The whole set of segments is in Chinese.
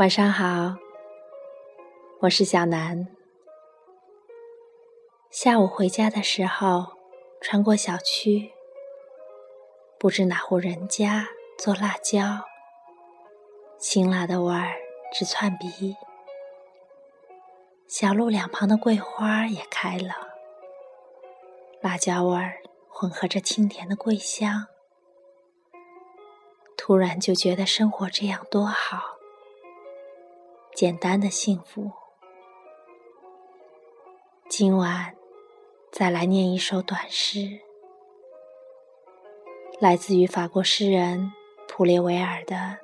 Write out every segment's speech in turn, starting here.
晚上好，我是小南。下午回家的时候，穿过小区，不知哪户人家做辣椒，辛辣的味儿直窜鼻。小路两旁的桂花也开了，辣椒味儿混合着清甜的桂香，突然就觉得生活这样多好。简单的幸福。今晚再来念一首短诗，来自于法国诗人普列维尔的《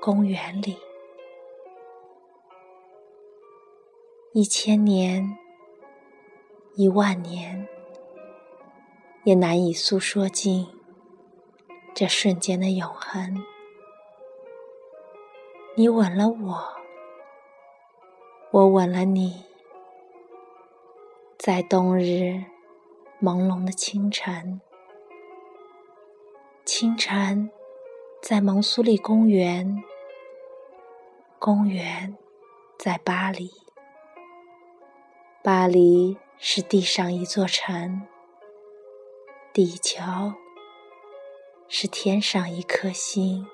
公园里》。一千年、一万年，也难以诉说尽这瞬间的永恒。你吻了我。我吻了你，在冬日朦胧的清晨。清晨，在蒙苏利公园。公园在巴黎。巴黎是地上一座城。地球是天上一颗星。